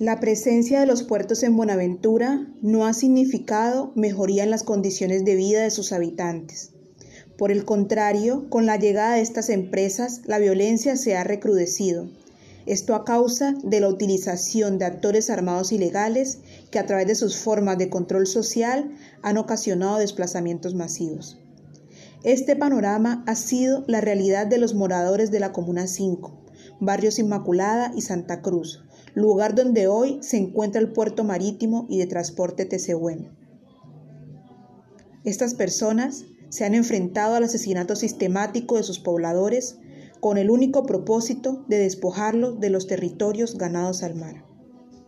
La presencia de los puertos en Buenaventura no ha significado mejoría en las condiciones de vida de sus habitantes. Por el contrario, con la llegada de estas empresas, la violencia se ha recrudecido. Esto a causa de la utilización de actores armados ilegales que a través de sus formas de control social han ocasionado desplazamientos masivos. Este panorama ha sido la realidad de los moradores de la Comuna 5, barrios Inmaculada y Santa Cruz, lugar donde hoy se encuentra el puerto marítimo y de transporte Tesehuen. Estas personas se han enfrentado al asesinato sistemático de sus pobladores con el único propósito de despojarlos de los territorios ganados al mar.